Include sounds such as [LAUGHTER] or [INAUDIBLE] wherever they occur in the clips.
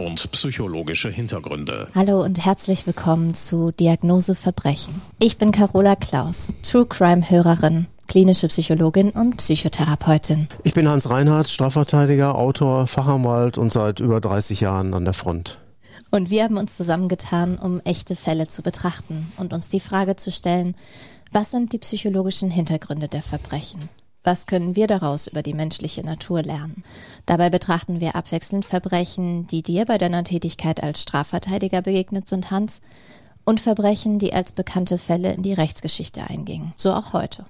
Und psychologische Hintergründe. Hallo und herzlich willkommen zu Diagnose Verbrechen. Ich bin Carola Klaus, True Crime Hörerin klinische Psychologin und Psychotherapeutin. Ich bin Hans Reinhardt, Strafverteidiger, Autor, Fachanwalt und seit über 30 Jahren an der Front. Und wir haben uns zusammengetan, um echte Fälle zu betrachten und uns die Frage zu stellen, was sind die psychologischen Hintergründe der Verbrechen? Was können wir daraus über die menschliche Natur lernen? Dabei betrachten wir abwechselnd Verbrechen, die dir bei deiner Tätigkeit als Strafverteidiger begegnet sind, Hans, und Verbrechen, die als bekannte Fälle in die Rechtsgeschichte eingingen. So auch heute.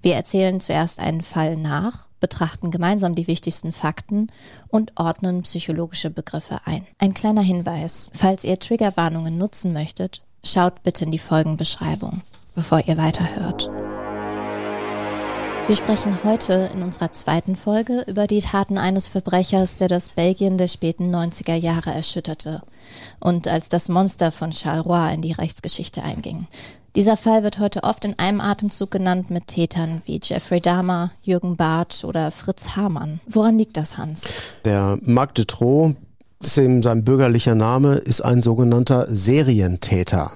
Wir erzählen zuerst einen Fall nach, betrachten gemeinsam die wichtigsten Fakten und ordnen psychologische Begriffe ein. Ein kleiner Hinweis, falls ihr Triggerwarnungen nutzen möchtet, schaut bitte in die Folgenbeschreibung, bevor ihr weiterhört. Wir sprechen heute in unserer zweiten Folge über die Taten eines Verbrechers, der das Belgien der späten 90er Jahre erschütterte und als das Monster von Charleroi in die Rechtsgeschichte einging. Dieser Fall wird heute oft in einem Atemzug genannt mit Tätern wie Jeffrey Dahmer, Jürgen Bartsch oder Fritz Hamann. Woran liegt das, Hans? Der Marc Dutroux, sein bürgerlicher Name, ist ein sogenannter Serientäter.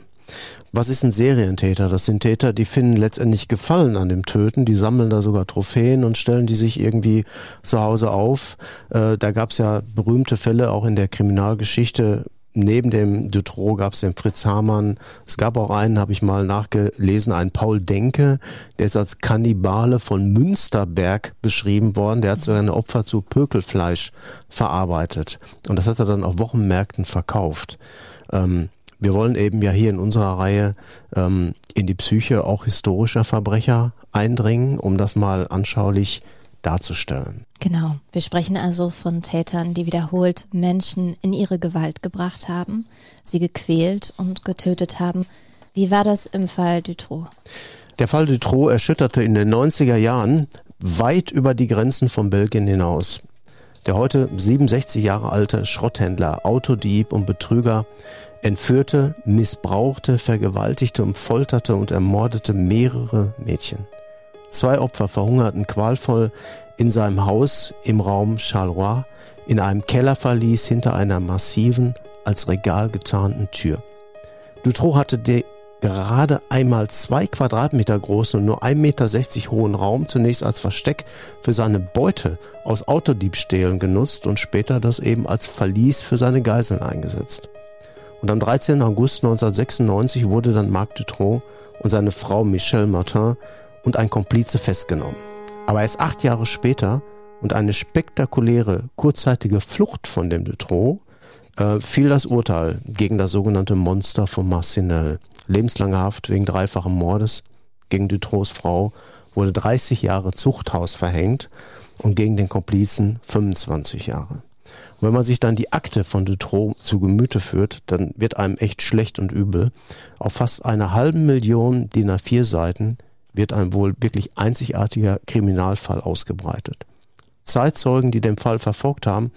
Was ist ein Serientäter? Das sind Täter, die finden letztendlich Gefallen an dem Töten, die sammeln da sogar Trophäen und stellen die sich irgendwie zu Hause auf. Äh, da gab es ja berühmte Fälle auch in der Kriminalgeschichte neben dem Dutroux gab es den Fritz Hamann. Es gab auch einen, habe ich mal nachgelesen, einen Paul Denke, der ist als Kannibale von Münsterberg beschrieben worden. Der hat sogar eine Opfer zu Pökelfleisch verarbeitet. Und das hat er dann auf Wochenmärkten verkauft. Ähm, wir wollen eben ja hier in unserer Reihe ähm, in die Psyche auch historischer Verbrecher eindringen, um das mal anschaulich darzustellen. Genau. Wir sprechen also von Tätern, die wiederholt Menschen in ihre Gewalt gebracht haben, sie gequält und getötet haben. Wie war das im Fall Dutroux? Der Fall Dutroux erschütterte in den 90er Jahren weit über die Grenzen von Belgien hinaus. Der heute 67 Jahre alte Schrotthändler, Autodieb und Betrüger entführte, missbrauchte, vergewaltigte und folterte und ermordete mehrere Mädchen. Zwei Opfer verhungerten qualvoll in seinem Haus im Raum Charleroi in einem Kellerverlies hinter einer massiven, als Regal getarnten Tür. Dutroux hatte den gerade einmal zwei Quadratmeter großen und nur 1,60 Meter hohen Raum zunächst als Versteck für seine Beute aus Autodiebstählen genutzt und später das eben als Verlies für seine Geiseln eingesetzt. Und am 13. August 1996 wurde dann Marc Dutroux und seine Frau Michelle Martin und ein Komplize festgenommen. Aber erst acht Jahre später und eine spektakuläre kurzzeitige Flucht von dem Dutroux äh, fiel das Urteil gegen das sogenannte Monster von Marcinelle. Lebenslange Haft wegen dreifachen Mordes gegen Dutroux Frau wurde 30 Jahre Zuchthaus verhängt und gegen den Komplizen 25 Jahre. Wenn man sich dann die Akte von Dutroux zu Gemüte führt, dann wird einem echt schlecht und übel. Auf fast einer halben Million DIN A4 Seiten wird ein wohl wirklich einzigartiger Kriminalfall ausgebreitet. Zeitzeugen, die den Fall verfolgt haben,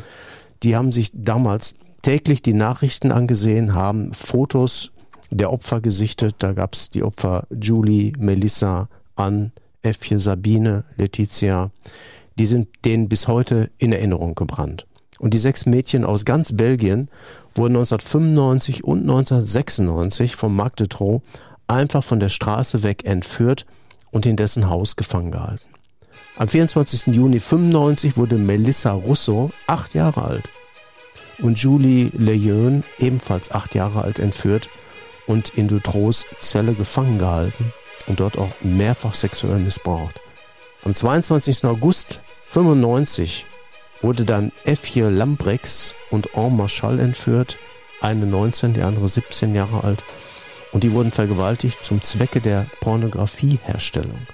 die haben sich damals täglich die Nachrichten angesehen, haben Fotos der Opfer gesichtet. Da gab es die Opfer Julie, Melissa, Ann, Effje, Sabine, Letizia. Die sind denen bis heute in Erinnerung gebrannt. Und die sechs Mädchen aus ganz Belgien wurden 1995 und 1996 vom Marc de Trot einfach von der Straße weg entführt und in dessen Haus gefangen gehalten. Am 24. Juni 95 wurde Melissa Russo acht Jahre alt und Julie Lejeune, ebenfalls acht Jahre alt, entführt und in Dutroux Zelle gefangen gehalten und dort auch mehrfach sexuell missbraucht. Am 22. August 95 wurde dann Effie Lambrex und En Marchal entführt, eine 19, die andere 17 Jahre alt und die wurden vergewaltigt zum Zwecke der Pornografieherstellung.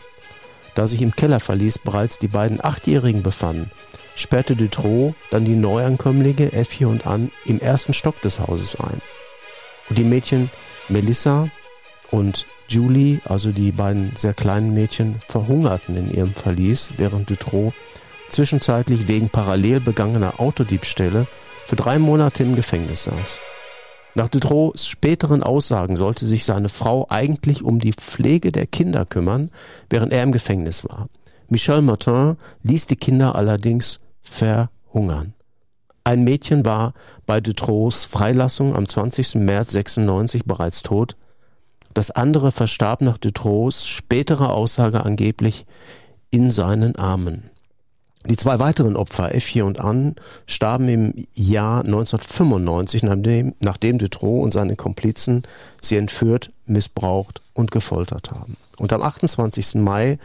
Da sich im Kellerverlies bereits die beiden Achtjährigen befanden, sperrte Dutroux dann die Neuankömmlinge Effie und Anne im ersten Stock des Hauses ein. Und die Mädchen Melissa und Julie, also die beiden sehr kleinen Mädchen, verhungerten in ihrem Verlies, während Dutroux zwischenzeitlich wegen parallel begangener Autodiebstähle für drei Monate im Gefängnis saß. Nach Dutroux späteren Aussagen sollte sich seine Frau eigentlich um die Pflege der Kinder kümmern, während er im Gefängnis war. Michel Martin ließ die Kinder allerdings verhungern. Ein Mädchen war bei Dutroux Freilassung am 20. März 96 bereits tot. Das andere verstarb nach Dutroux späterer Aussage angeblich in seinen Armen. Die zwei weiteren Opfer, Effie und Anne, starben im Jahr 1995, nachdem, nachdem Dutroux und seine Komplizen sie entführt, missbraucht und gefoltert haben. Und am 28. Mai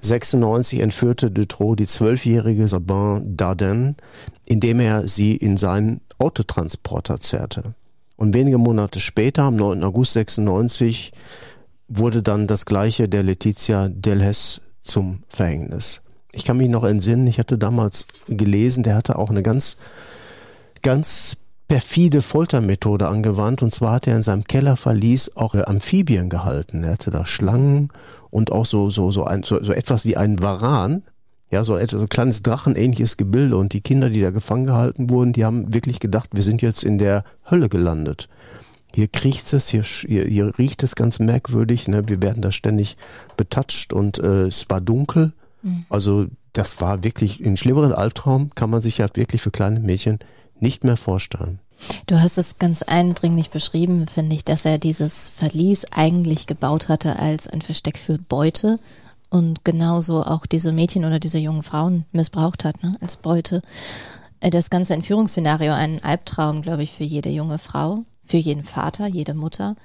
96 entführte Dutroux die zwölfjährige Sabine Dardenne, indem er sie in seinen Autotransporter zerrte. Und wenige Monate später, am 9. August 96, wurde dann das gleiche der Letizia Delhes zum Verhängnis. Ich kann mich noch entsinnen, ich hatte damals gelesen, der hatte auch eine ganz, ganz perfide Foltermethode angewandt. Und zwar hat er in seinem Kellerverlies auch Amphibien gehalten. Er hatte da Schlangen und auch so, so, so, ein, so, so etwas wie ein Varan. Ja, so, etwas, so ein kleines Drachenähnliches Gebilde. Und die Kinder, die da gefangen gehalten wurden, die haben wirklich gedacht, wir sind jetzt in der Hölle gelandet. Hier kriecht es, hier, hier, hier riecht es ganz merkwürdig. Ne? Wir werden da ständig betatscht und äh, es war dunkel. Mhm. Also das war wirklich ein schlimmeren Albtraum, kann man sich ja wirklich für kleine Mädchen nicht mehr vorstellen. Du hast es ganz eindringlich beschrieben, finde ich, dass er dieses Verlies eigentlich gebaut hatte als ein Versteck für Beute und genauso auch diese Mädchen oder diese jungen Frauen missbraucht hat, ne, als Beute. Äh, das ganze Entführungsszenario ein Albtraum, glaube ich, für jede junge Frau, für jeden Vater, jede Mutter.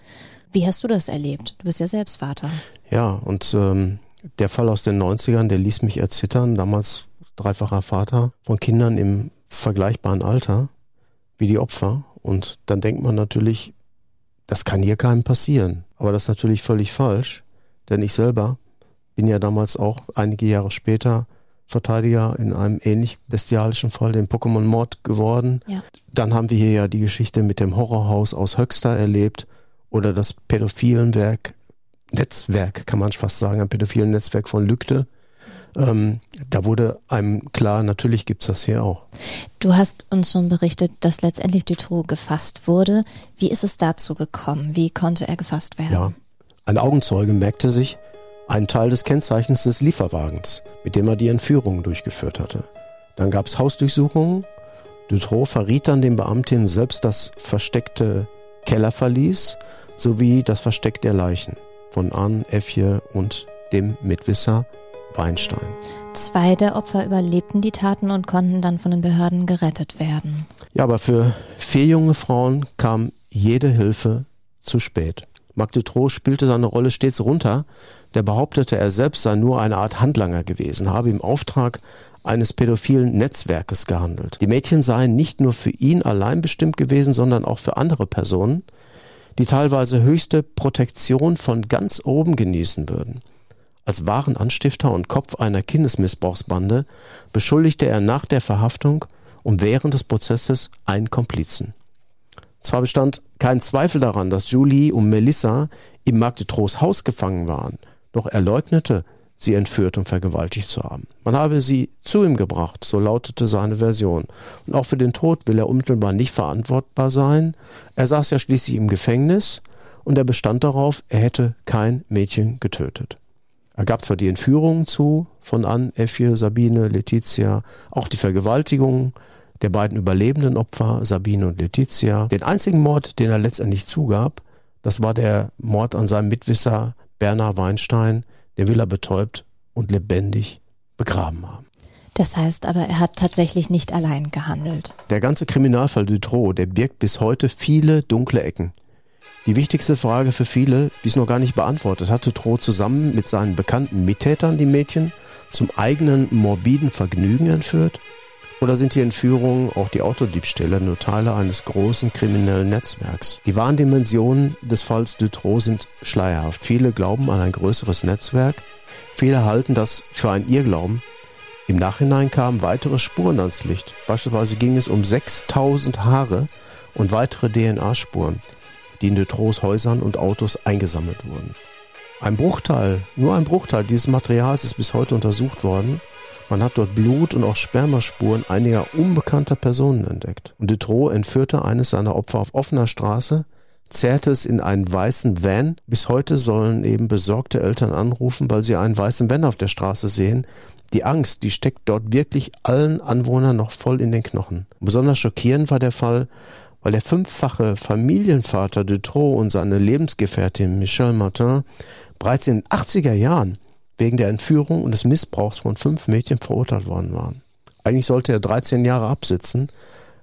Wie hast du das erlebt? Du bist ja selbst Vater. Ja, und ähm, der Fall aus den 90ern, der ließ mich erzittern. Damals dreifacher Vater von Kindern im vergleichbaren Alter wie die Opfer. Und dann denkt man natürlich, das kann hier keinem passieren. Aber das ist natürlich völlig falsch, denn ich selber bin ja damals auch einige Jahre später Verteidiger in einem ähnlich bestialischen Fall, dem Pokémon-Mord geworden. Ja. Dann haben wir hier ja die Geschichte mit dem Horrorhaus aus Höxter erlebt oder das Pädophilenwerk Netzwerk, kann man fast sagen, ein pädophilen Netzwerk von Lügde. Ähm, da wurde einem klar, natürlich gibt's das hier auch. Du hast uns schon berichtet, dass letztendlich Dutroux gefasst wurde. Wie ist es dazu gekommen? Wie konnte er gefasst werden? Ja, ein Augenzeuge merkte sich einen Teil des Kennzeichens des Lieferwagens, mit dem er die Entführung durchgeführt hatte. Dann gab's Hausdurchsuchungen. Dutroux verriet dann den Beamtinnen selbst das versteckte Kellerverlies sowie das Versteck der Leichen von Anne Effje und dem Mitwisser Weinstein. Zwei der Opfer überlebten die Taten und konnten dann von den Behörden gerettet werden. Ja, aber für vier junge Frauen kam jede Hilfe zu spät. Magde Troh spielte seine Rolle stets runter. Der behauptete, er selbst sei nur eine Art Handlanger gewesen, habe im Auftrag eines pädophilen Netzwerkes gehandelt. Die Mädchen seien nicht nur für ihn allein bestimmt gewesen, sondern auch für andere Personen die teilweise höchste Protektion von ganz oben genießen würden. Als wahren Anstifter und Kopf einer Kindesmissbrauchsbande beschuldigte er nach der Verhaftung und während des Prozesses einen Komplizen. Zwar bestand kein Zweifel daran, dass Julie und Melissa im Magdetrost Haus gefangen waren, doch er leugnete, sie entführt und vergewaltigt zu haben. Man habe sie zu ihm gebracht, so lautete seine Version. Und auch für den Tod will er unmittelbar nicht verantwortbar sein. Er saß ja schließlich im Gefängnis und er bestand darauf, er hätte kein Mädchen getötet. Er gab zwar die Entführungen zu von Anne, Effie, Sabine, Letizia, auch die Vergewaltigungen der beiden überlebenden Opfer, Sabine und Letizia. Den einzigen Mord, den er letztendlich zugab, das war der Mord an seinem Mitwisser Bernhard Weinstein, den will er betäubt und lebendig begraben haben. Das heißt aber, er hat tatsächlich nicht allein gehandelt. Der ganze Kriminalfall Dutroux, der birgt bis heute viele dunkle Ecken. Die wichtigste Frage für viele, die es noch gar nicht beantwortet hat, Dutroux zusammen mit seinen bekannten Mittätern die Mädchen zum eigenen morbiden Vergnügen entführt? Oder sind die Entführungen, auch die Autodiebstähle, nur Teile eines großen kriminellen Netzwerks? Die wahren Dimensionen des Falls Dutroux sind schleierhaft. Viele glauben an ein größeres Netzwerk, viele halten das für ein Irrglauben. Im Nachhinein kamen weitere Spuren ans Licht. Beispielsweise ging es um 6000 Haare und weitere DNA-Spuren, die in Dutroux Häusern und Autos eingesammelt wurden. Ein Bruchteil, nur ein Bruchteil dieses Materials ist bis heute untersucht worden man hat dort Blut und auch Spermaspuren einiger unbekannter Personen entdeckt. Und Dutroux entführte eines seiner Opfer auf offener Straße, zerrte es in einen weißen Van. Bis heute sollen eben besorgte Eltern anrufen, weil sie einen weißen Van auf der Straße sehen, Die Angst, die steckt dort wirklich allen Anwohnern noch voll in den Knochen. Besonders schockierend war der Fall, weil der fünffache Familienvater Dutroux und seine Lebensgefährtin Michelle Martin bereits in den 80er Jahren wegen der Entführung und des Missbrauchs von fünf Mädchen verurteilt worden waren. Eigentlich sollte er 13 Jahre absitzen,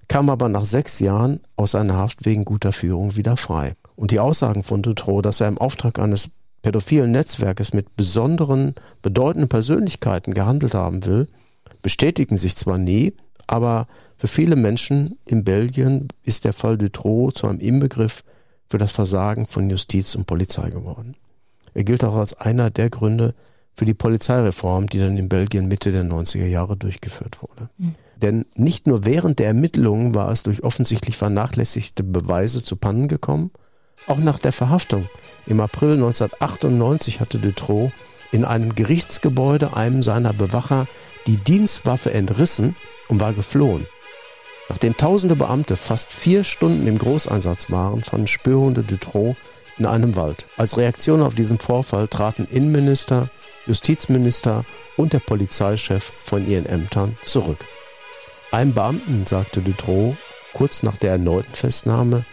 kam aber nach sechs Jahren aus seiner Haft wegen guter Führung wieder frei. Und die Aussagen von Dutroux, dass er im Auftrag eines pädophilen Netzwerkes mit besonderen, bedeutenden Persönlichkeiten gehandelt haben will, bestätigen sich zwar nie, aber für viele Menschen in Belgien ist der Fall Dutroux zu einem Inbegriff für das Versagen von Justiz und Polizei geworden. Er gilt auch als einer der Gründe für die Polizeireform, die dann in Belgien Mitte der 90er Jahre durchgeführt wurde. Mhm. Denn nicht nur während der Ermittlungen war es durch offensichtlich vernachlässigte Beweise zu Pannen gekommen, auch nach der Verhaftung im April 1998 hatte Dutroux in einem Gerichtsgebäude einem seiner Bewacher die Dienstwaffe entrissen und war geflohen. Nachdem tausende Beamte fast vier Stunden im Großeinsatz waren, fanden Spürhunde Dutroux in einem Wald. Als Reaktion auf diesen Vorfall traten Innenminister, Justizminister und der Polizeichef von ihren Ämtern zurück. Einem Beamten sagte Dutroux kurz nach der erneuten Festnahme,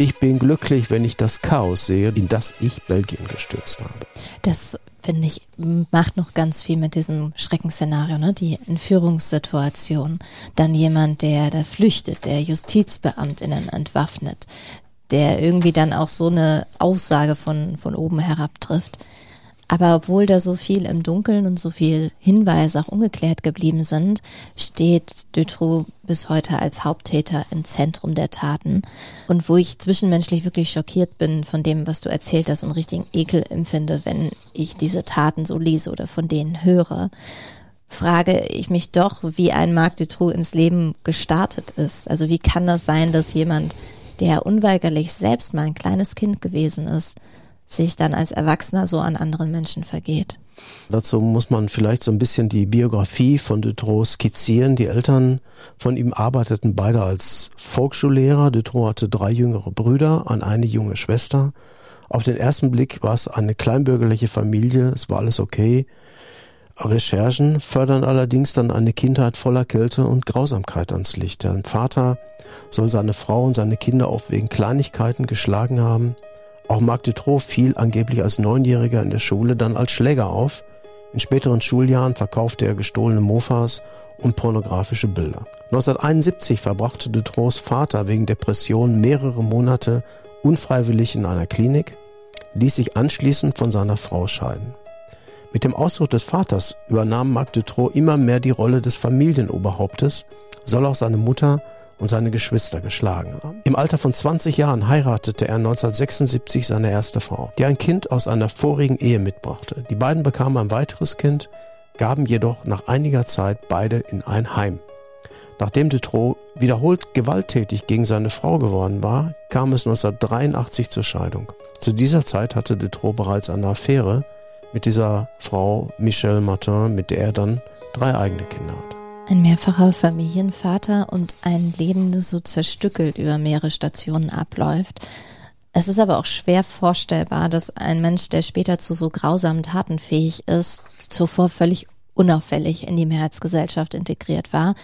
ich bin glücklich, wenn ich das Chaos sehe, in das ich Belgien gestürzt habe. Das finde ich, macht noch ganz viel mit diesem Schreckensszenario, ne? Die Entführungssituation. Dann jemand, der da flüchtet, der JustizbeamtInnen entwaffnet, der irgendwie dann auch so eine Aussage von, von oben herab trifft. Aber obwohl da so viel im Dunkeln und so viel Hinweise auch ungeklärt geblieben sind, steht Dutroux bis heute als Haupttäter im Zentrum der Taten. Und wo ich zwischenmenschlich wirklich schockiert bin von dem, was du erzählt hast und richtigen Ekel empfinde, wenn ich diese Taten so lese oder von denen höre, frage ich mich doch, wie ein Marc Dutroux ins Leben gestartet ist. Also wie kann das sein, dass jemand, der unweigerlich selbst mal ein kleines Kind gewesen ist, sich dann als Erwachsener so an anderen Menschen vergeht. Dazu muss man vielleicht so ein bisschen die Biografie von Dutroux skizzieren. Die Eltern von ihm arbeiteten beide als Volksschullehrer. Dutroux hatte drei jüngere Brüder und eine junge Schwester. Auf den ersten Blick war es eine kleinbürgerliche Familie, es war alles okay. Recherchen fördern allerdings dann eine Kindheit voller Kälte und Grausamkeit ans Licht. Der Vater soll seine Frau und seine Kinder auch wegen Kleinigkeiten geschlagen haben. Auch Marc Dutroux fiel angeblich als Neunjähriger in der Schule dann als Schläger auf. In späteren Schuljahren verkaufte er gestohlene Mofas und pornografische Bilder. 1971 verbrachte Dutroux Vater wegen Depression mehrere Monate unfreiwillig in einer Klinik, ließ sich anschließend von seiner Frau scheiden. Mit dem Ausdruck des Vaters übernahm Marc Dutroux immer mehr die Rolle des Familienoberhauptes, soll auch seine Mutter und seine Geschwister geschlagen haben. Im Alter von 20 Jahren heiratete er 1976 seine erste Frau, die ein Kind aus einer vorigen Ehe mitbrachte. Die beiden bekamen ein weiteres Kind, gaben jedoch nach einiger Zeit beide in ein Heim. Nachdem Dutroux wiederholt gewalttätig gegen seine Frau geworden war, kam es 1983 zur Scheidung. Zu dieser Zeit hatte Dutroux bereits eine Affäre mit dieser Frau Michelle Martin, mit der er dann drei eigene Kinder hatte. Ein mehrfacher Familienvater und ein Leben, das so zerstückelt über mehrere Stationen abläuft. Es ist aber auch schwer vorstellbar, dass ein Mensch, der später zu so grausamen Taten fähig ist, zuvor völlig unauffällig in die Mehrheitsgesellschaft integriert war.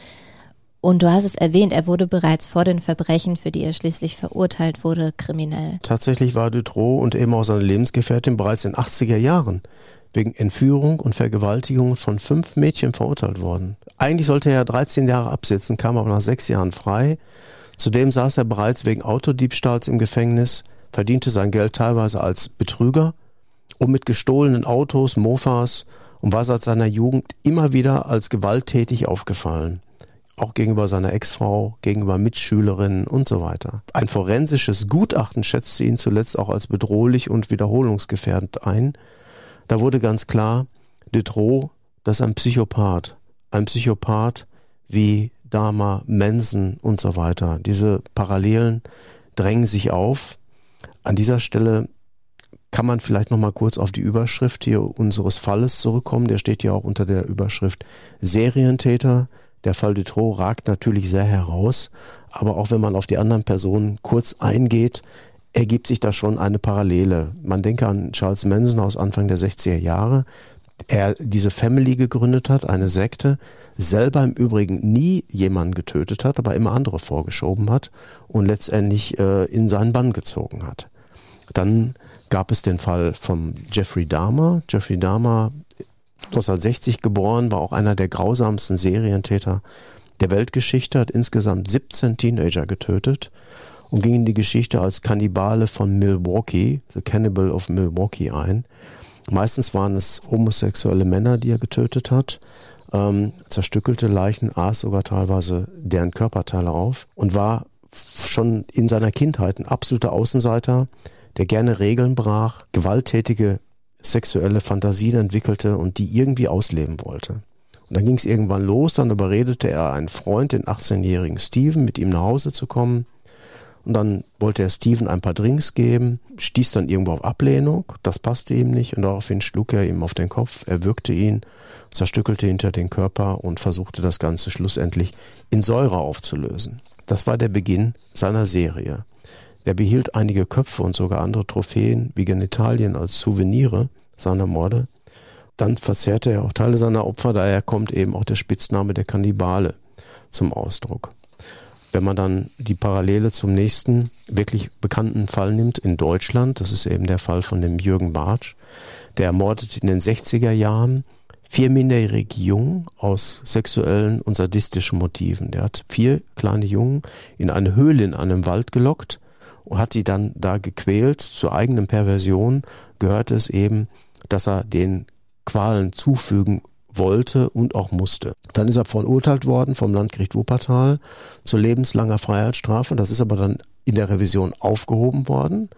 Und du hast es erwähnt, er wurde bereits vor den Verbrechen, für die er schließlich verurteilt wurde, kriminell. Tatsächlich war Dutroux und eben auch seine Lebensgefährtin bereits in den 80er Jahren wegen Entführung und Vergewaltigung von fünf Mädchen verurteilt worden. Eigentlich sollte er 13 Jahre absitzen, kam aber nach sechs Jahren frei. Zudem saß er bereits wegen Autodiebstahls im Gefängnis, verdiente sein Geld teilweise als Betrüger und mit gestohlenen Autos, Mofas und war seit seiner Jugend immer wieder als gewalttätig aufgefallen. Auch gegenüber seiner Ex-Frau, gegenüber Mitschülerinnen und so weiter. Ein forensisches Gutachten schätzte ihn zuletzt auch als bedrohlich und wiederholungsgefährdend ein, da wurde ganz klar, Dutroux, das ist ein Psychopath. Ein Psychopath wie Dama, Mensen und so weiter. Diese Parallelen drängen sich auf. An dieser Stelle kann man vielleicht noch mal kurz auf die Überschrift hier unseres Falles zurückkommen. Der steht ja auch unter der Überschrift Serientäter. Der Fall Dutroux ragt natürlich sehr heraus, aber auch wenn man auf die anderen Personen kurz eingeht, ergibt sich da schon eine Parallele. Man denke an Charles Manson aus Anfang der 60er Jahre, er diese Family gegründet hat, eine Sekte, selber im Übrigen nie jemanden getötet hat, aber immer andere vorgeschoben hat und letztendlich äh, in seinen Bann gezogen hat. Dann gab es den Fall vom Jeffrey Dahmer. Jeffrey Dahmer, 1960 geboren, war auch einer der grausamsten Serientäter der Weltgeschichte, hat insgesamt 17 Teenager getötet und ging in die Geschichte als Kannibale von Milwaukee, The Cannibal of Milwaukee ein. Meistens waren es homosexuelle Männer, die er getötet hat, ähm, zerstückelte Leichen, aß sogar teilweise deren Körperteile auf und war schon in seiner Kindheit ein absoluter Außenseiter, der gerne Regeln brach, gewalttätige sexuelle Fantasien entwickelte und die irgendwie ausleben wollte. Und dann ging es irgendwann los, dann überredete er einen Freund, den 18-jährigen Steven, mit ihm nach Hause zu kommen. Und dann wollte er Steven ein paar Drinks geben, stieß dann irgendwo auf Ablehnung, das passte ihm nicht und daraufhin schlug er ihm auf den Kopf, erwürgte ihn, zerstückelte hinter den Körper und versuchte das Ganze schlussendlich in Säure aufzulösen. Das war der Beginn seiner Serie. Er behielt einige Köpfe und sogar andere Trophäen wie Genitalien als Souvenire seiner Morde. Dann verzehrte er auch Teile seiner Opfer, daher kommt eben auch der Spitzname der Kannibale zum Ausdruck. Wenn man dann die Parallele zum nächsten wirklich bekannten Fall nimmt in Deutschland, das ist eben der Fall von dem Jürgen Bartsch, der ermordet in den 60er Jahren vier minderjährige Jungen aus sexuellen und sadistischen Motiven. Der hat vier kleine Jungen in eine Höhle in einem Wald gelockt, und hat die dann da gequält. Zur eigenen Perversion gehörte es eben, dass er den Qualen zufügen wollte und auch musste. Dann ist er verurteilt worden vom Landgericht Wuppertal zu lebenslanger Freiheitsstrafe. Das ist aber dann in der Revision aufgehoben worden,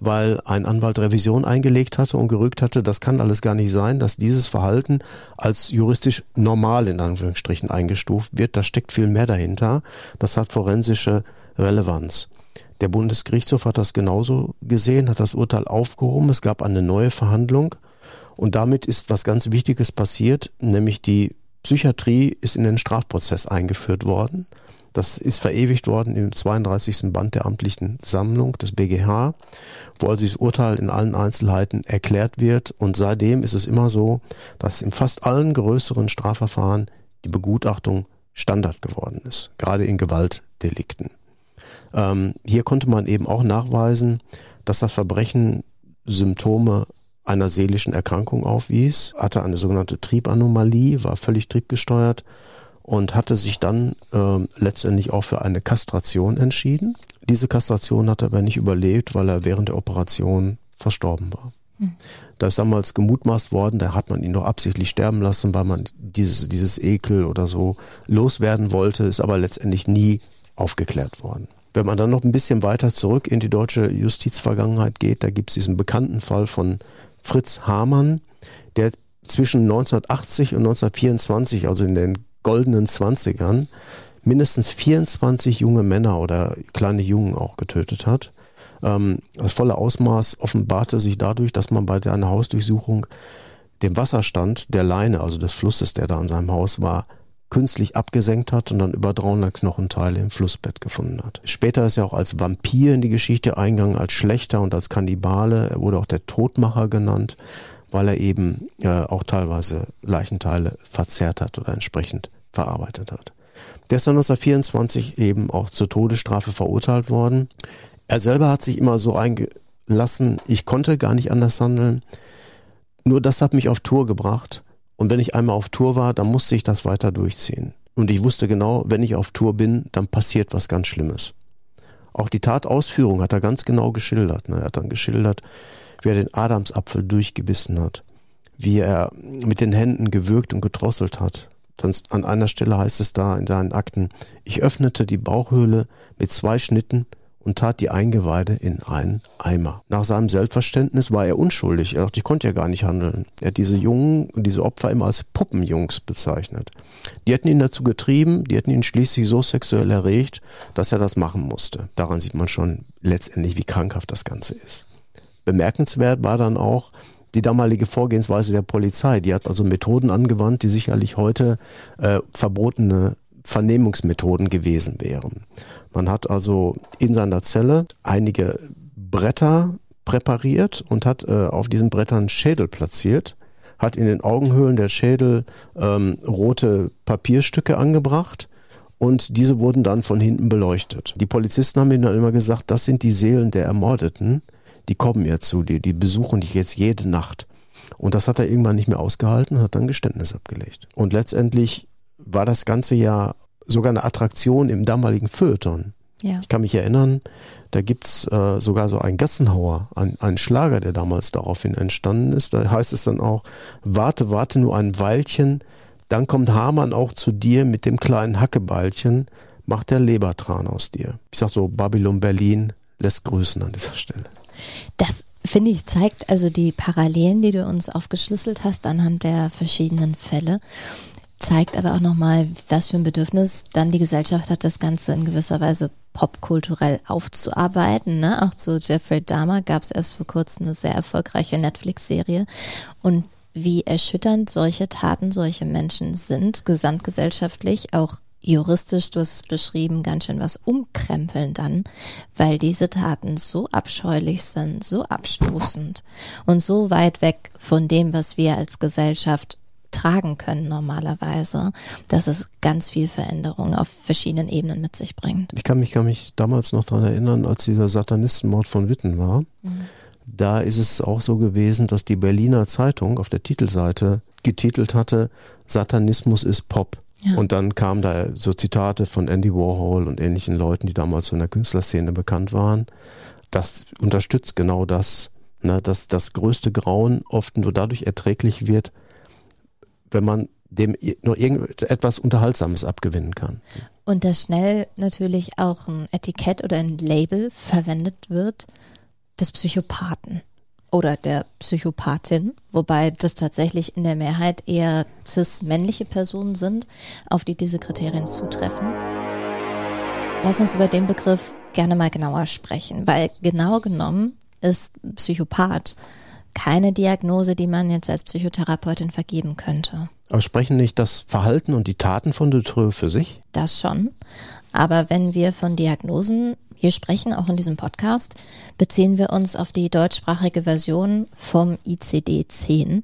weil ein Anwalt Revision eingelegt hatte und gerügt hatte, das kann alles gar nicht sein, dass dieses Verhalten als juristisch normal in Anführungsstrichen eingestuft wird. Da steckt viel mehr dahinter. Das hat forensische Relevanz. Der Bundesgerichtshof hat das genauso gesehen, hat das Urteil aufgehoben. Es gab eine neue Verhandlung und damit ist was ganz Wichtiges passiert, nämlich die Psychiatrie ist in den Strafprozess eingeführt worden. Das ist verewigt worden im 32. Band der amtlichen Sammlung des BGH, wo also das Urteil in allen Einzelheiten erklärt wird. Und seitdem ist es immer so, dass in fast allen größeren Strafverfahren die Begutachtung Standard geworden ist, gerade in Gewaltdelikten. Ähm, hier konnte man eben auch nachweisen, dass das Verbrechen Symptome einer seelischen Erkrankung aufwies, hatte eine sogenannte Triebanomalie, war völlig triebgesteuert und hatte sich dann äh, letztendlich auch für eine Kastration entschieden. Diese Kastration hat er aber nicht überlebt, weil er während der Operation verstorben war. Hm. Da ist damals gemutmaßt worden, da hat man ihn doch absichtlich sterben lassen, weil man dieses, dieses Ekel oder so loswerden wollte, ist aber letztendlich nie aufgeklärt worden. Wenn man dann noch ein bisschen weiter zurück in die deutsche Justizvergangenheit geht, da gibt es diesen bekannten Fall von Fritz Hamann, der zwischen 1980 und 1924, also in den goldenen Zwanzigern, mindestens 24 junge Männer oder kleine Jungen auch getötet hat. Ähm, das volle Ausmaß offenbarte sich dadurch, dass man bei einer Hausdurchsuchung den Wasserstand der Leine, also des Flusses, der da an seinem Haus war, künstlich abgesenkt hat und dann über 300 Knochenteile im Flussbett gefunden hat. Später ist er auch als Vampir in die Geschichte eingegangen, als Schlechter und als Kannibale. Er wurde auch der Todmacher genannt, weil er eben äh, auch teilweise Leichenteile verzehrt hat oder entsprechend verarbeitet hat. Der ist dann 1924 eben auch zur Todesstrafe verurteilt worden. Er selber hat sich immer so eingelassen, ich konnte gar nicht anders handeln. Nur das hat mich auf Tour gebracht und wenn ich einmal auf Tour war, dann musste ich das weiter durchziehen. Und ich wusste genau, wenn ich auf Tour bin, dann passiert was ganz Schlimmes. Auch die Tatausführung hat er ganz genau geschildert. Er hat dann geschildert, wie er den Adamsapfel durchgebissen hat, wie er mit den Händen gewürgt und gedrosselt hat. Dann an einer Stelle heißt es da in seinen Akten, ich öffnete die Bauchhöhle mit zwei Schnitten und tat die Eingeweide in einen Eimer. Nach seinem Selbstverständnis war er unschuldig. Er dachte, ich konnte ja gar nicht handeln. Er hat diese Jungen diese Opfer immer als Puppenjungs bezeichnet. Die hätten ihn dazu getrieben, die hätten ihn schließlich so sexuell erregt, dass er das machen musste. Daran sieht man schon letztendlich, wie krankhaft das Ganze ist. Bemerkenswert war dann auch, die damalige Vorgehensweise der Polizei. Die hat also Methoden angewandt, die sicherlich heute äh, verbotene Vernehmungsmethoden gewesen wären. Man hat also in seiner Zelle einige Bretter präpariert und hat äh, auf diesen Brettern Schädel platziert, hat in den Augenhöhlen der Schädel ähm, rote Papierstücke angebracht und diese wurden dann von hinten beleuchtet. Die Polizisten haben ihm dann immer gesagt, das sind die Seelen der Ermordeten, die kommen ja zu dir, die besuchen dich jetzt jede Nacht. Und das hat er irgendwann nicht mehr ausgehalten und hat dann Geständnis abgelegt. Und letztendlich war das ganze ja sogar eine Attraktion im damaligen Feuilleton. Ja. Ich kann mich erinnern, da gibt's äh, sogar so einen Gassenhauer, ein, einen Schlager, der damals daraufhin entstanden ist. Da heißt es dann auch, warte, warte nur ein Weilchen, dann kommt Hamann auch zu dir mit dem kleinen Hackebeilchen, macht der Lebertran aus dir. Ich sag so, Babylon Berlin lässt grüßen an dieser Stelle. Das finde ich zeigt also die Parallelen, die du uns aufgeschlüsselt hast anhand der verschiedenen Fälle zeigt aber auch nochmal, was für ein Bedürfnis dann die Gesellschaft hat, das Ganze in gewisser Weise popkulturell aufzuarbeiten. Ne? Auch zu Jeffrey Dahmer gab es erst vor kurzem eine sehr erfolgreiche Netflix-Serie. Und wie erschütternd solche Taten, solche Menschen sind, gesamtgesellschaftlich, auch juristisch, du hast es beschrieben, ganz schön was umkrempeln dann, weil diese Taten so abscheulich sind, so abstoßend und so weit weg von dem, was wir als Gesellschaft tragen können normalerweise, dass es ganz viel Veränderung auf verschiedenen Ebenen mit sich bringt. Ich kann mich, kann mich damals noch daran erinnern, als dieser Satanistenmord von Witten war. Mhm. Da ist es auch so gewesen, dass die Berliner Zeitung auf der Titelseite getitelt hatte, Satanismus ist Pop. Ja. Und dann kamen da so Zitate von Andy Warhol und ähnlichen Leuten, die damals in der Künstlerszene bekannt waren. Das unterstützt genau das, ne, dass das größte Grauen oft nur dadurch erträglich wird, wenn man dem nur irgendetwas Unterhaltsames abgewinnen kann. Und dass schnell natürlich auch ein Etikett oder ein Label verwendet wird des Psychopathen oder der Psychopathin, wobei das tatsächlich in der Mehrheit eher cis-männliche Personen sind, auf die diese Kriterien zutreffen. Lass uns über den Begriff gerne mal genauer sprechen, weil genau genommen ist Psychopath keine Diagnose, die man jetzt als Psychotherapeutin vergeben könnte. Aber sprechen nicht das Verhalten und die Taten von Dutroux für sich? Das schon. Aber wenn wir von Diagnosen hier sprechen, auch in diesem Podcast, beziehen wir uns auf die deutschsprachige Version vom ICD-10.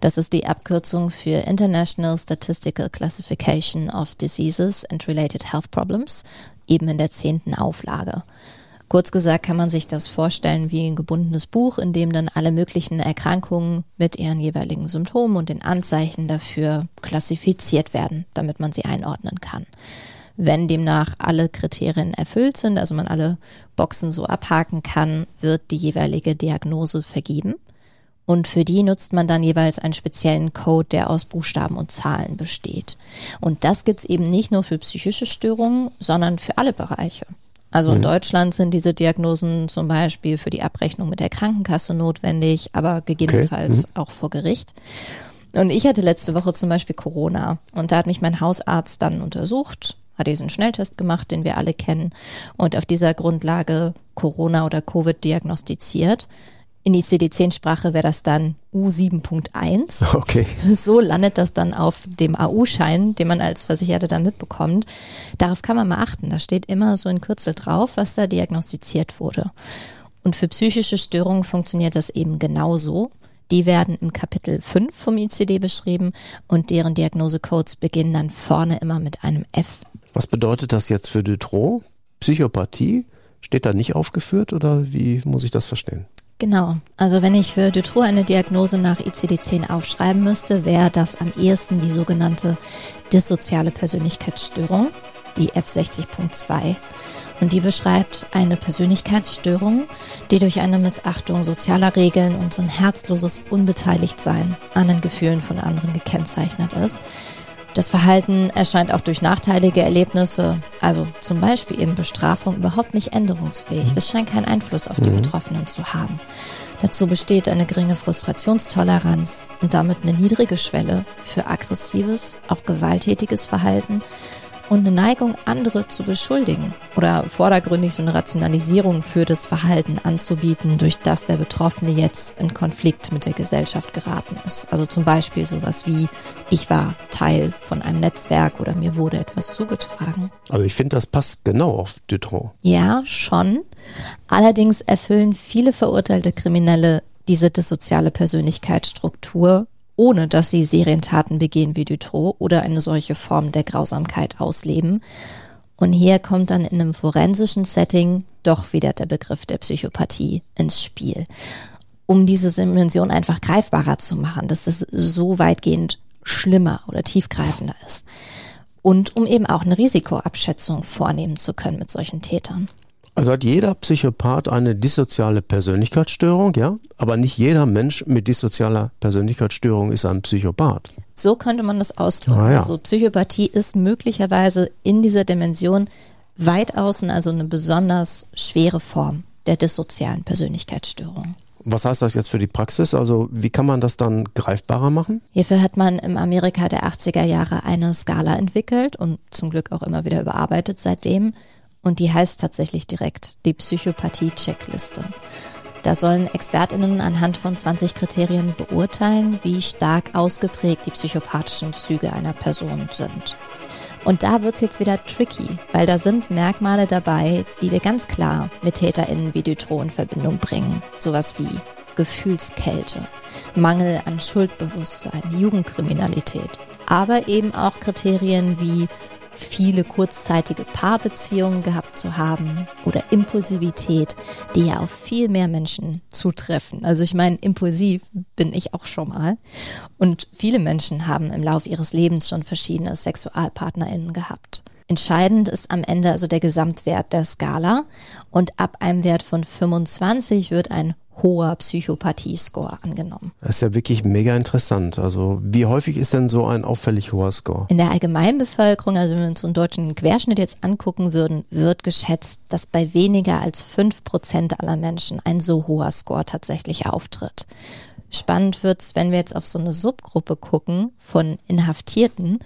Das ist die Abkürzung für International Statistical Classification of Diseases and Related Health Problems, eben in der zehnten Auflage. Kurz gesagt kann man sich das vorstellen wie ein gebundenes Buch, in dem dann alle möglichen Erkrankungen mit ihren jeweiligen Symptomen und den Anzeichen dafür klassifiziert werden, damit man sie einordnen kann. Wenn demnach alle Kriterien erfüllt sind, also man alle Boxen so abhaken kann, wird die jeweilige Diagnose vergeben. Und für die nutzt man dann jeweils einen speziellen Code, der aus Buchstaben und Zahlen besteht. Und das gibt's eben nicht nur für psychische Störungen, sondern für alle Bereiche. Also in mhm. Deutschland sind diese Diagnosen zum Beispiel für die Abrechnung mit der Krankenkasse notwendig, aber gegebenenfalls okay. mhm. auch vor Gericht. Und ich hatte letzte Woche zum Beispiel Corona und da hat mich mein Hausarzt dann untersucht, hat diesen Schnelltest gemacht, den wir alle kennen und auf dieser Grundlage Corona oder Covid diagnostiziert. In die CD10-Sprache wäre das dann U7.1. Okay. [LAUGHS] So landet das dann auf dem AU-Schein, den man als Versicherte dann mitbekommt. Darauf kann man mal achten. Da steht immer so ein Kürzel drauf, was da diagnostiziert wurde. Und für psychische Störungen funktioniert das eben genauso. Die werden im Kapitel 5 vom ICD beschrieben und deren Diagnosecodes beginnen dann vorne immer mit einem F. Was bedeutet das jetzt für Dutro? Psychopathie? Steht da nicht aufgeführt oder wie muss ich das verstehen? Genau. Also wenn ich für Dutroux eine Diagnose nach ICD-10 aufschreiben müsste, wäre das am ehesten die sogenannte dissoziale Persönlichkeitsstörung, die F60.2. Und die beschreibt eine Persönlichkeitsstörung, die durch eine Missachtung sozialer Regeln und so ein herzloses Unbeteiligtsein an den Gefühlen von anderen gekennzeichnet ist, das Verhalten erscheint auch durch nachteilige Erlebnisse, also zum Beispiel eben Bestrafung, überhaupt nicht änderungsfähig. Das scheint keinen Einfluss auf die mhm. Betroffenen zu haben. Dazu besteht eine geringe Frustrationstoleranz und damit eine niedrige Schwelle für aggressives, auch gewalttätiges Verhalten und eine Neigung, andere zu beschuldigen oder vordergründig so eine Rationalisierung für das Verhalten anzubieten, durch das der Betroffene jetzt in Konflikt mit der Gesellschaft geraten ist. Also zum Beispiel sowas wie, ich war Teil von einem Netzwerk oder mir wurde etwas zugetragen. Also ich finde, das passt genau auf Dutron. Ja, schon. Allerdings erfüllen viele verurteilte Kriminelle diese dissoziale Persönlichkeitsstruktur ohne dass sie Serientaten begehen wie Dutroux oder eine solche Form der Grausamkeit ausleben. Und hier kommt dann in einem forensischen Setting doch wieder der Begriff der Psychopathie ins Spiel, um diese Dimension einfach greifbarer zu machen, dass es so weitgehend schlimmer oder tiefgreifender ist. Und um eben auch eine Risikoabschätzung vornehmen zu können mit solchen Tätern. Also hat jeder Psychopath eine dissoziale Persönlichkeitsstörung, ja? Aber nicht jeder Mensch mit dissozialer Persönlichkeitsstörung ist ein Psychopath. So könnte man das ausdrücken. Ah, ja. Also Psychopathie ist möglicherweise in dieser Dimension weit außen, also eine besonders schwere Form der dissozialen Persönlichkeitsstörung. Was heißt das jetzt für die Praxis? Also wie kann man das dann greifbarer machen? Hierfür hat man im Amerika der 80er Jahre eine Skala entwickelt und zum Glück auch immer wieder überarbeitet seitdem. Und die heißt tatsächlich direkt die Psychopathie-Checkliste. Da sollen Expertinnen anhand von 20 Kriterien beurteilen, wie stark ausgeprägt die psychopathischen Züge einer Person sind. Und da wird's jetzt wieder tricky, weil da sind Merkmale dabei, die wir ganz klar mit TäterInnen wie Dutroux in Verbindung bringen. Sowas wie Gefühlskälte, Mangel an Schuldbewusstsein, Jugendkriminalität. Aber eben auch Kriterien wie viele kurzzeitige Paarbeziehungen gehabt zu haben oder Impulsivität, die ja auf viel mehr Menschen zutreffen. Also ich meine, impulsiv bin ich auch schon mal. Und viele Menschen haben im Laufe ihres Lebens schon verschiedene SexualpartnerInnen gehabt. Entscheidend ist am Ende also der Gesamtwert der Skala und ab einem Wert von 25 wird ein hoher Psychopathie-Score angenommen. Das ist ja wirklich mega interessant. Also wie häufig ist denn so ein auffällig hoher Score? In der Allgemeinbevölkerung, also wenn wir uns so einen deutschen Querschnitt jetzt angucken würden, wird geschätzt, dass bei weniger als fünf Prozent aller Menschen ein so hoher Score tatsächlich auftritt. Spannend wird's, wenn wir jetzt auf so eine Subgruppe gucken von Inhaftierten,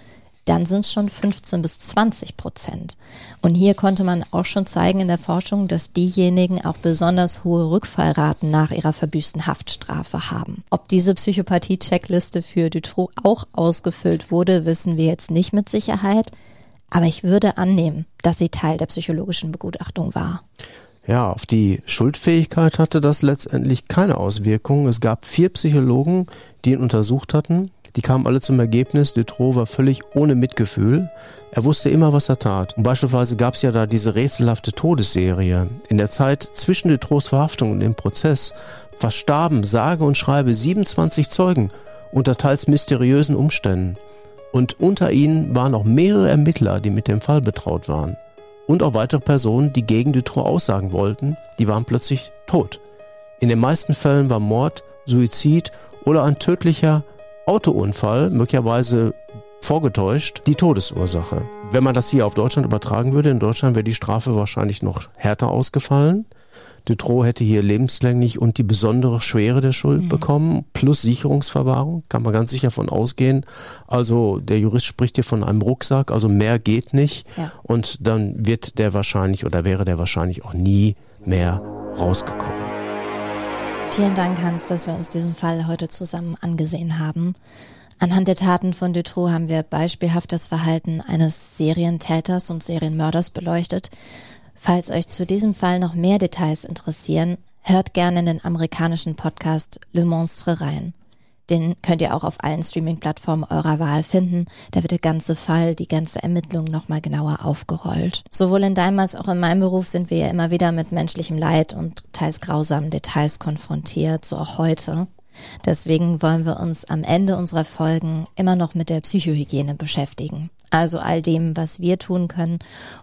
dann sind es schon 15 bis 20 Prozent. Und hier konnte man auch schon zeigen in der Forschung, dass diejenigen auch besonders hohe Rückfallraten nach ihrer verbüßten Haftstrafe haben. Ob diese Psychopathie-Checkliste für Dutroux auch ausgefüllt wurde, wissen wir jetzt nicht mit Sicherheit. Aber ich würde annehmen, dass sie Teil der psychologischen Begutachtung war. Ja, auf die Schuldfähigkeit hatte das letztendlich keine Auswirkungen. Es gab vier Psychologen, die ihn untersucht hatten. Die kamen alle zum Ergebnis, Dutroux war völlig ohne Mitgefühl. Er wusste immer, was er tat. Und beispielsweise gab es ja da diese rätselhafte Todesserie. In der Zeit zwischen Dutroux Verhaftung und dem Prozess verstarben sage und schreibe 27 Zeugen unter teils mysteriösen Umständen. Und unter ihnen waren auch mehrere Ermittler, die mit dem Fall betraut waren. Und auch weitere Personen, die gegen Dutroux aussagen wollten, die waren plötzlich tot. In den meisten Fällen war Mord, Suizid oder ein tödlicher Autounfall, möglicherweise vorgetäuscht, die Todesursache. Wenn man das hier auf Deutschland übertragen würde, in Deutschland wäre die Strafe wahrscheinlich noch härter ausgefallen. Dutroux hätte hier lebenslänglich und die besondere Schwere der Schuld mhm. bekommen, plus Sicherungsverwahrung, kann man ganz sicher von ausgehen. Also der Jurist spricht hier von einem Rucksack, also mehr geht nicht. Ja. Und dann wird der wahrscheinlich oder wäre der wahrscheinlich auch nie mehr rausgekommen. Vielen Dank, Hans, dass wir uns diesen Fall heute zusammen angesehen haben. Anhand der Taten von Dutroux haben wir beispielhaft das Verhalten eines Serientäters und Serienmörders beleuchtet. Falls euch zu diesem Fall noch mehr Details interessieren, hört gerne in den amerikanischen Podcast Le Monstre rein. Den könnt ihr auch auf allen Streaming-Plattformen eurer Wahl finden. Da wird der ganze Fall, die ganze Ermittlung nochmal genauer aufgerollt. Sowohl in deinem als auch in meinem Beruf sind wir ja immer wieder mit menschlichem Leid und teils grausamen Details konfrontiert, so auch heute. Deswegen wollen wir uns am Ende unserer Folgen immer noch mit der Psychohygiene beschäftigen. Also all dem, was wir tun können,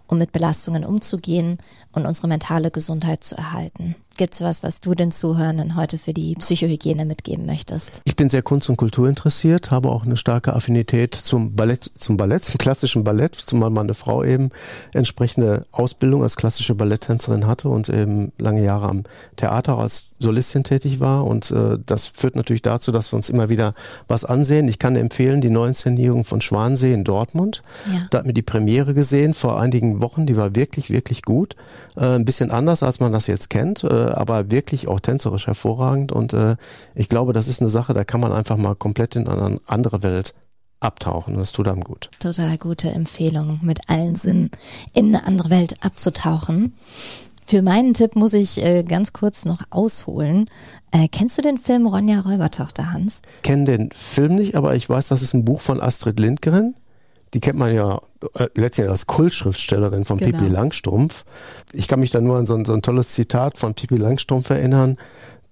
um mit Belastungen umzugehen und unsere mentale Gesundheit zu erhalten. Gibt es was, was du den Zuhörenden heute für die Psychohygiene mitgeben möchtest? Ich bin sehr Kunst und Kultur interessiert, habe auch eine starke Affinität zum Ballett, zum Ballett, zum klassischen Ballett, zumal meine Frau eben entsprechende Ausbildung als klassische Balletttänzerin hatte und eben lange Jahre am Theater als Solistin tätig war. Und äh, das führt natürlich dazu, dass wir uns immer wieder was ansehen. Ich kann empfehlen, die neue Inszenierung von Schwansee in Dortmund. Ja. Da hat mir die Premiere gesehen vor einigen Wochen, die war wirklich, wirklich gut. Äh, ein bisschen anders, als man das jetzt kennt, äh, aber wirklich auch tänzerisch hervorragend. Und äh, ich glaube, das ist eine Sache, da kann man einfach mal komplett in eine andere Welt abtauchen. Das tut einem gut. Total gute Empfehlung, mit allen Sinnen in eine andere Welt abzutauchen. Für meinen Tipp muss ich äh, ganz kurz noch ausholen. Äh, kennst du den Film Ronja Räubertochter, Hans? Kenne den Film nicht, aber ich weiß, das ist ein Buch von Astrid Lindgren. Die kennt man ja äh, letztendlich als Kultschriftstellerin von genau. Pippi Langstrumpf. Ich kann mich da nur an so ein, so ein tolles Zitat von Pippi Langstrumpf erinnern,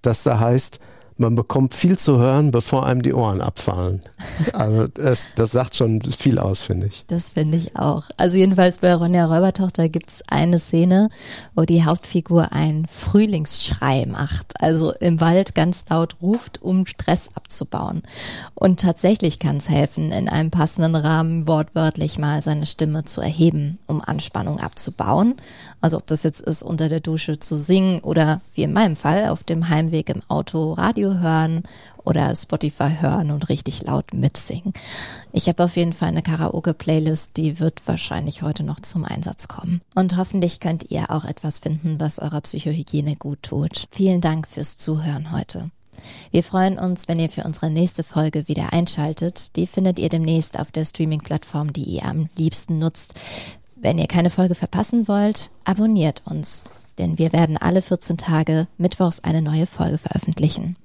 das da heißt, man bekommt viel zu hören, bevor einem die Ohren abfallen. [LAUGHS] Also das, das sagt schon viel aus, finde ich. Das finde ich auch. Also jedenfalls bei Ronja Räubertochter gibt es eine Szene, wo die Hauptfigur einen Frühlingsschrei macht. Also im Wald ganz laut ruft, um Stress abzubauen. Und tatsächlich kann es helfen, in einem passenden Rahmen wortwörtlich mal seine Stimme zu erheben, um Anspannung abzubauen. Also ob das jetzt ist, unter der Dusche zu singen oder wie in meinem Fall auf dem Heimweg im Auto Radio hören oder Spotify hören und richtig laut mitsingen. Ich habe auf jeden Fall eine Karaoke-Playlist, die wird wahrscheinlich heute noch zum Einsatz kommen. Und hoffentlich könnt ihr auch etwas finden, was eurer Psychohygiene gut tut. Vielen Dank fürs Zuhören heute. Wir freuen uns, wenn ihr für unsere nächste Folge wieder einschaltet. Die findet ihr demnächst auf der Streaming-Plattform, die ihr am liebsten nutzt. Wenn ihr keine Folge verpassen wollt, abonniert uns, denn wir werden alle 14 Tage mittwochs eine neue Folge veröffentlichen.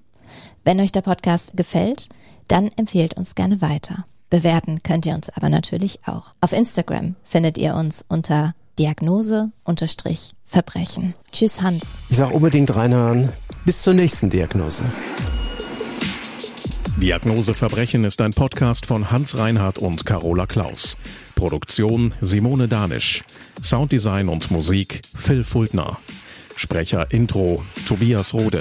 Wenn euch der Podcast gefällt, dann empfehlt uns gerne weiter. Bewerten könnt ihr uns aber natürlich auch. Auf Instagram findet ihr uns unter Diagnose-Verbrechen. Tschüss Hans. Ich sage unbedingt reinhören. Bis zur nächsten Diagnose. Diagnose Verbrechen ist ein Podcast von Hans Reinhardt und Carola Klaus. Produktion Simone Danisch. Sounddesign und Musik Phil Fultner. Sprecher Intro Tobias Rode.